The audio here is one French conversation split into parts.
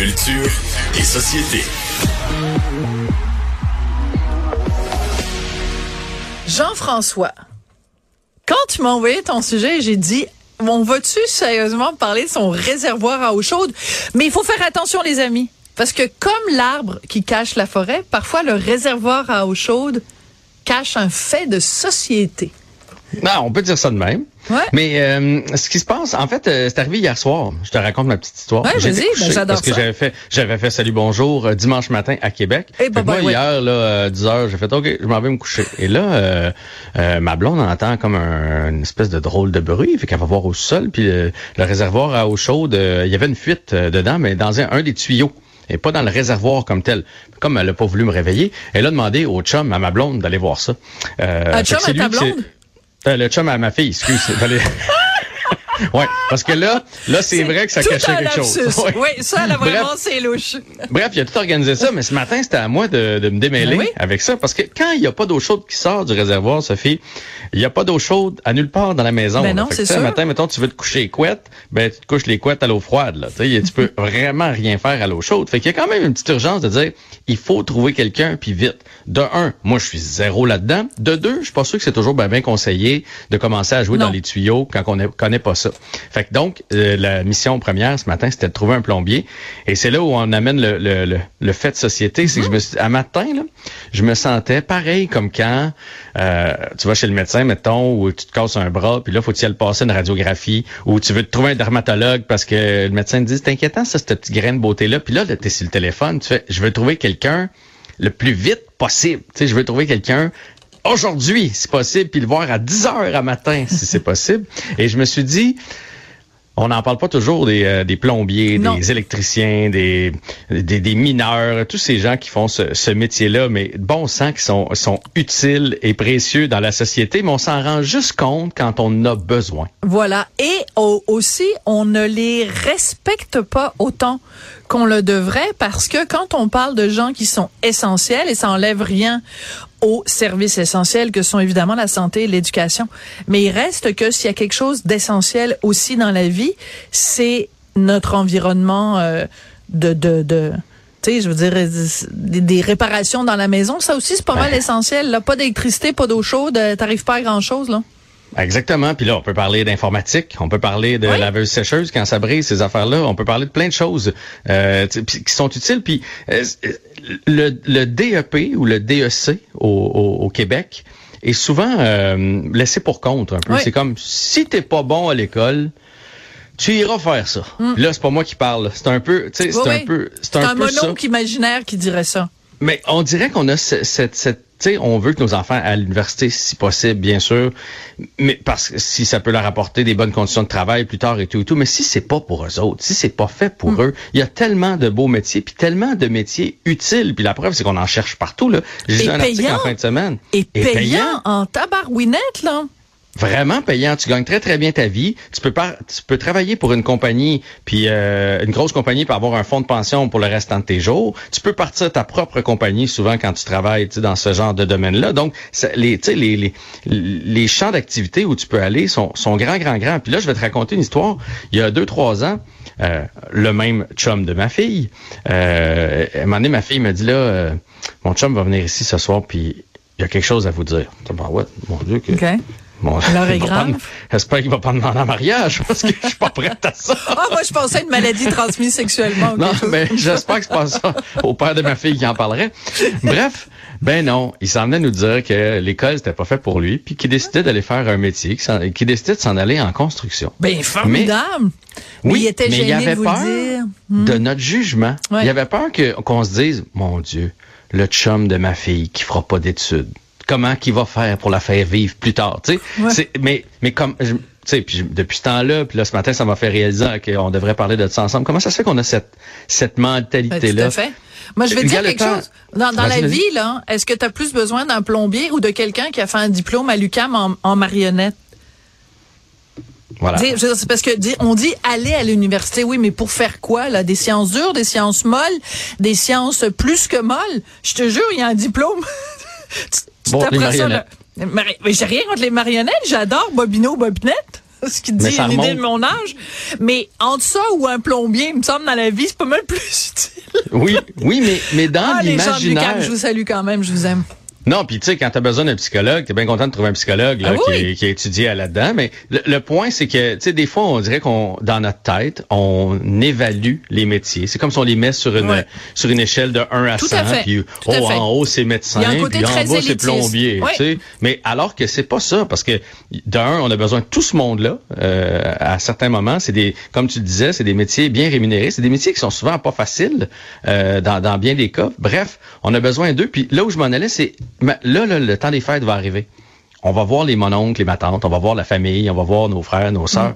Culture et société. Jean-François, quand tu m'as envoyé ton sujet, j'ai dit on va-tu sérieusement parler de son réservoir à eau chaude? Mais il faut faire attention, les amis. Parce que comme l'arbre qui cache la forêt, parfois le réservoir à eau chaude cache un fait de société. Non, on peut dire ça de même. Ouais. Mais euh, ce qui se passe, en fait, euh, c'est arrivé hier soir. Je te raconte ma petite histoire. Ouais, vas-y, ben, j'adore Parce que j'avais fait, j'avais fait Salut Bonjour euh, dimanche matin à Québec. Eh, Fait que bah, moi, bah, ouais. hier, là, euh, 10 heures, j'ai fait OK, je m'en vais me coucher. Et là, euh, euh, ma blonde entend comme un- une espèce de drôle de bruit. Fait qu'elle va voir au sol. Puis le, réservoir à eau chaude, euh, il y avait une fuite euh, dedans, mais dans un, un des tuyaux. Et pas dans le réservoir comme tel. Comme elle a pas voulu me réveiller, elle a demandé au chum, à ma blonde, d'aller voir ça. Euh, chum c'est à ta blonde? Euh, le chum à ma fille, excuse. ouais, parce que là, là c'est vrai que ça cachait quelque lapsus. chose. Ouais. Oui, ça, là, vraiment, c'est louche. Bref, il a tout organisé ça, mais ce matin, c'était à moi de, de me démêler oui. avec ça, parce que quand il n'y a pas d'eau chaude qui sort du réservoir, Sophie, il n'y a pas d'eau chaude à nulle part dans la maison. Ben non, c'est sûr. Le matin, mettons, tu veux te coucher les couettes, ben tu te couches les couettes à l'eau froide. Là, tu sais, tu peux vraiment rien faire à l'eau chaude. Fait qu'il y a quand même une petite urgence de dire, il faut trouver quelqu'un, puis vite. De un, moi, je suis zéro là-dedans. De deux, je suis pas sûr que c'est toujours ben, bien conseillé de commencer à jouer Non. dans les tuyaux quand on ne connaît pas ça. Fait que donc, euh, la mission première ce matin, c'était de trouver un plombier. Et c'est là où on amène le, le, le, fait de société. C'est que je me suis, à matin, là, je me sentais pareil comme quand euh, tu vas chez le médecin, mettons, où tu te casses un bras, puis là, faut-il aller passer une radiographie, ou tu veux te trouver un dermatologue parce que le médecin te dit, c'est inquiétant, ça, cette petite graine de beauté-là. Puis là, là, t'es sur le téléphone, tu fais, je veux trouver quelqu'un le plus vite possible. Tu sais, je veux trouver quelqu'un aujourd'hui, si possible, puis le voir à 10 heures à matin, si c'est possible. Et je me suis dit, on n'en parle pas toujours des, euh, des plombiers, Non. des électriciens, des, des, des mineurs, tous ces gens qui font ce, ce métier-là, mais bon sang qui sont, sont utiles et précieux dans la société, mais on s'en rend juste compte quand on en a besoin. Voilà. Et au- aussi, on ne les respecte pas autant qu'on le devrait parce que quand on parle de gens qui sont essentiels, et ça enlève rien aux services essentiels que sont évidemment la santé et l'éducation, mais il reste que s'il y a quelque chose d'essentiel aussi dans la vie, c'est notre environnement euh, de... de, de tu sais, je veux dire, des, des réparations dans la maison, ça aussi, c'est pas mal essentiel. Là. Pas d'électricité, pas d'eau chaude, euh, t'arrives pas à grand-chose, là. Exactement. Puis là, on peut parler d'informatique, on peut parler de Oui. laveuse sécheuse quand ça brise, ces affaires-là. On peut parler de plein de choses euh, qui sont utiles. Puis euh, le, le DEP ou le DEC au, au, au Québec est souvent euh, laissé pour compte un peu. Oui. C'est comme si t'es pas bon à l'école. Tu iras faire ça. Puis Là, c'est pas moi qui parle. C'est un peu, tu sais, c'est un peu, c'est un, un, peu ça. mononcle imaginaire qui dirait ça. Mais on dirait qu'on a ce- cette, cette, tu sais, on veut que nos enfants à l'université, si possible, bien sûr, mais parce que si ça peut leur apporter des bonnes conditions de travail plus tard et tout et tout, mais si c'est pas pour eux autres, si c'est pas fait pour Hmm. eux, il y a tellement de beaux métiers, puis tellement de métiers utiles, puis la preuve c'est qu'on en cherche partout là. J'ai lu un article payant. en fin de semaine. Et payant, en tabarouinette, là. Vraiment payant. Tu gagnes très, très bien ta vie. Tu peux tu peux travailler pour une compagnie, puis euh, une grosse compagnie, pour avoir un fonds de pension pour le restant de tes jours. Tu peux partir ta propre compagnie, souvent quand tu travailles dans ce genre de domaine-là. Donc, les, les, les, les champs d'activité où tu peux aller sont, sont grands, grands, grands. Puis là, je vais te raconter une histoire. Il y a deux, trois ans, euh, le même chum de ma fille, euh, à un moment donné, ma fille me dit, là, mon chum va venir ici ce soir, puis il y a quelque chose à vous dire. Ben ouais, mon Dieu, que... Bon, L'heure est grave? J'espère qu'il va pas demander en mariage parce que je suis pas prête à ça. Ah, moi, je pensais à une maladie transmise sexuellement. Non, mais j'espère que c'est pas ça au père de ma fille qui en parlerait. Bref, ben non, il s'en venait nous dire que l'école c'était pas fait pour lui, puis qu'il décidait d'aller faire un métier, qu'il décidait de s'en aller en construction. Ben, formidable. Mais Oui, il était mais il avait de vous peur le dire. Hmm. de notre jugement. Ouais. Il avait peur que qu'on se dise, mon Dieu, le chum de ma fille qui fera pas d'études, comment qu'il va faire pour la faire vivre plus tard, tu sais. Ouais. C'est- Mais mais comme je- tu sais, puis je- depuis ce temps-là, puis là ce matin, ça m'a fait réaliser qu'on devrait parler de ça ensemble. Comment ça se fait qu'on a cette cette Ben, mentalité tout là à fait. Moi, je vais te dire quelque temps- chose. Dans, dans la vie, là, est-ce que tu as plus besoin d'un plombier ou de quelqu'un qui a fait un diplôme à l'UQAM en, en marionnette? Voilà. C'est parce que on dit aller à l'université, oui, mais pour faire quoi là? Des sciences dures, des sciences molles, des sciences plus que molles? Je te jure, il y a un diplôme. Tu- Bon, les ça, Mais j'ai rien contre les marionnettes. J'adore Bobino, Bobinette. ce qui dit une idée de mon âge. Mais entre ça ou un plombier, il me semble, dans la vie, c'est pas mal plus utile. oui, oui, mais, mais dans ah, l'imaginaire... je vous salue quand même, je vous aime. Non, puis tu sais, quand tu as besoin d'un psychologue, tu es bien content de trouver un psychologue là, ah qui, qui, a étudié là-dedans. Mais le, point, c'est que, tu sais, des fois, on dirait qu'on, dans notre tête, on évalue les métiers. C'est comme si on les met sur une sur une échelle de 1 à 100. puis, oh, en haut, c'est médecin, puis en bas, c'est plombier. Tu sais. Mais alors que c'est pas ça, parce que d'un, on a besoin de tout ce monde-là. Euh, à certains moments, c'est des, comme tu disais, c'est des métiers bien rémunérés. C'est des métiers qui sont souvent pas faciles euh, dans, dans bien des cas. Bref, on a besoin d'eux. Puis là où je m'en allais, c'est mais là, le temps des fêtes va arriver. On va voir les mononcles, les matantes, on va voir la famille, on va voir nos frères, nos sœurs.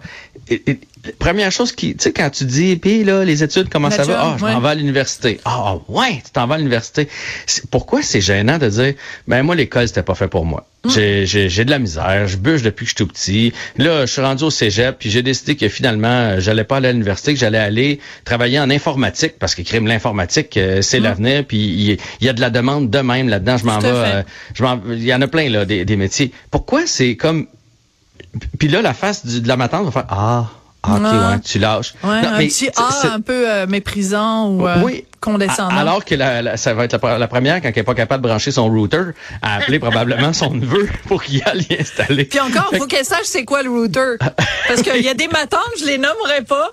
Mm. Première chose qui, tu sais, quand tu dis, puis là, les études, comment ça va? Ah, je m'en vais à l'université. Ah, ouais, tu t'en vas à l'université. Pourquoi c'est gênant de dire, ben moi, l'école, c'était pas fait pour moi? Mm. J'ai de la misère, je bûche depuis que je suis tout petit. Là, je suis rendu au cégep, puis j'ai décidé que finalement, j'allais pas aller à l'université, que j'allais aller travailler en informatique, parce que crime l'informatique, euh, c'est mm. l'avenir, puis il y, a de la demande de même là-dedans. Je m'en vais, euh, il y en a plein là des, des métiers. Pourquoi c'est comme, puis là, la face de la matante va faire ah. Ah, ok, ouais, tu lâches. Ouais, un petit A un peu euh, méprisant ou euh, condescendant. Alors que la, ça va être la, première, quand elle n'est pas capable de brancher son router, à appeler probablement son neveu pour qu'il aille installer. Puis encore, il faut qu'elle sache c'est quoi le router. Parce qu'il y a des matantes, je les nommerai pas.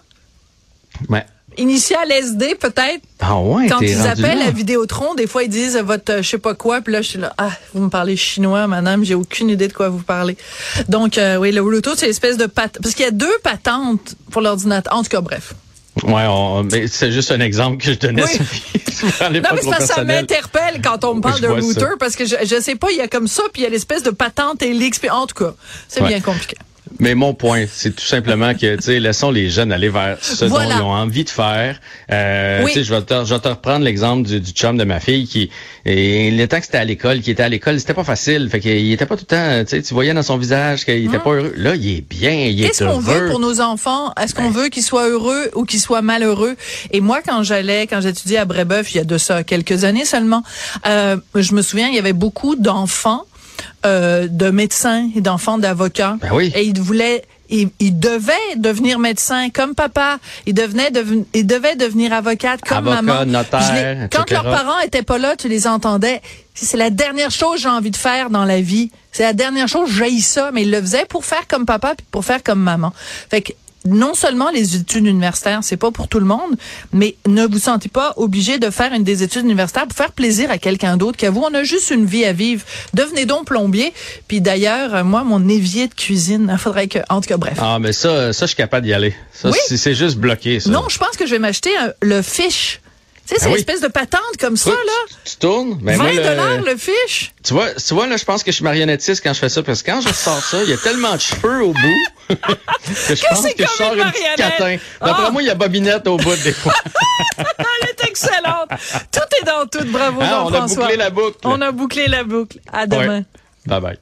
Ouais. Initial SD, peut-être. Ah ouais, Quand ils appellent à Vidéotron, des fois, ils disent votre euh, je sais pas quoi, puis là, je suis là, ah, vous me parlez chinois, madame, j'ai aucune idée de quoi vous parlez. Donc, euh, oui, le Bluetooth, c'est l'espèce de patente. Parce qu'il y a deux patentes pour l'ordinateur. En tout cas, bref. Ouais, c'est juste un exemple que je donnais. Oui. non, mais ça, ça m'interpelle quand on me parle d'un router parce que je, je sais pas, il y a comme ça, puis il y a l'espèce de patente et l'XP. En tout cas, c'est bien compliqué. Mais mon point, c'est tout simplement que, tu sais, laissons les jeunes aller vers ce dont ils ont envie de faire. Euh, Tu sais, je vais te, je vais te reprendre l'exemple du, du chum de ma fille qui, et le temps que c'était à l'école, qui était à l'école, c'était pas facile. Fait qu'il était pas tout le temps, tu sais, tu voyais dans son visage qu'il était pas heureux. Là, il est bien, il est Qu'est-ce qu'on veut pour nos enfants? Est-ce qu'on ben. veut qu'ils soient heureux ou qu'ils soient malheureux? Et moi, quand j'allais, quand j'étudiais à Brébeuf, il y a de ça quelques années seulement, euh, je me souviens, il y avait beaucoup d'enfants euh, de médecins et d'enfants d'avocats. Ben oui. Et ils voulaient il, il, devait devenir médecin comme papa. Il devenait il devait devenir avocate comme Avocat, maman. Notaire, quand leurs parents étaient pas là, tu les entendais. C'est la dernière chose que j'ai envie de faire dans la vie. C'est la dernière chose, j'ai ça, mais il le faisait pour faire comme papa puis pour faire comme maman. Fait que non seulement les études universitaires, c'est pas pour tout le monde, mais ne vous sentez pas obligé de faire une des études universitaires pour faire plaisir à quelqu'un d'autre qu'à vous. On a juste une vie à vivre. Devenez donc plombier. Puis d'ailleurs, euh, moi, mon évier de cuisine, il faudrait que, en tout cas, bref. Ah, mais ça, ça, je suis capable d'y aller. Ça, c'est juste bloqué, ça. Non, je pense que je vais m'acheter le fish tu sais, c'est une espèce de patente comme ça, là. Tu, tournes? Ben 20 dollars le, fiche? Tu vois, tu vois, là, je pense que je suis marionnettiste quand je fais ça, parce que quand je sors ça, il y a tellement de cheveux au bout que je pense que je sors une, petite catin. D'après ah! moi, il y a Bobinette au bout des fois. Elle est excellente. Tout est dans tout. Bravo, ah. On a bouclé la boucle. On a bouclé la boucle. À demain. Bye bye.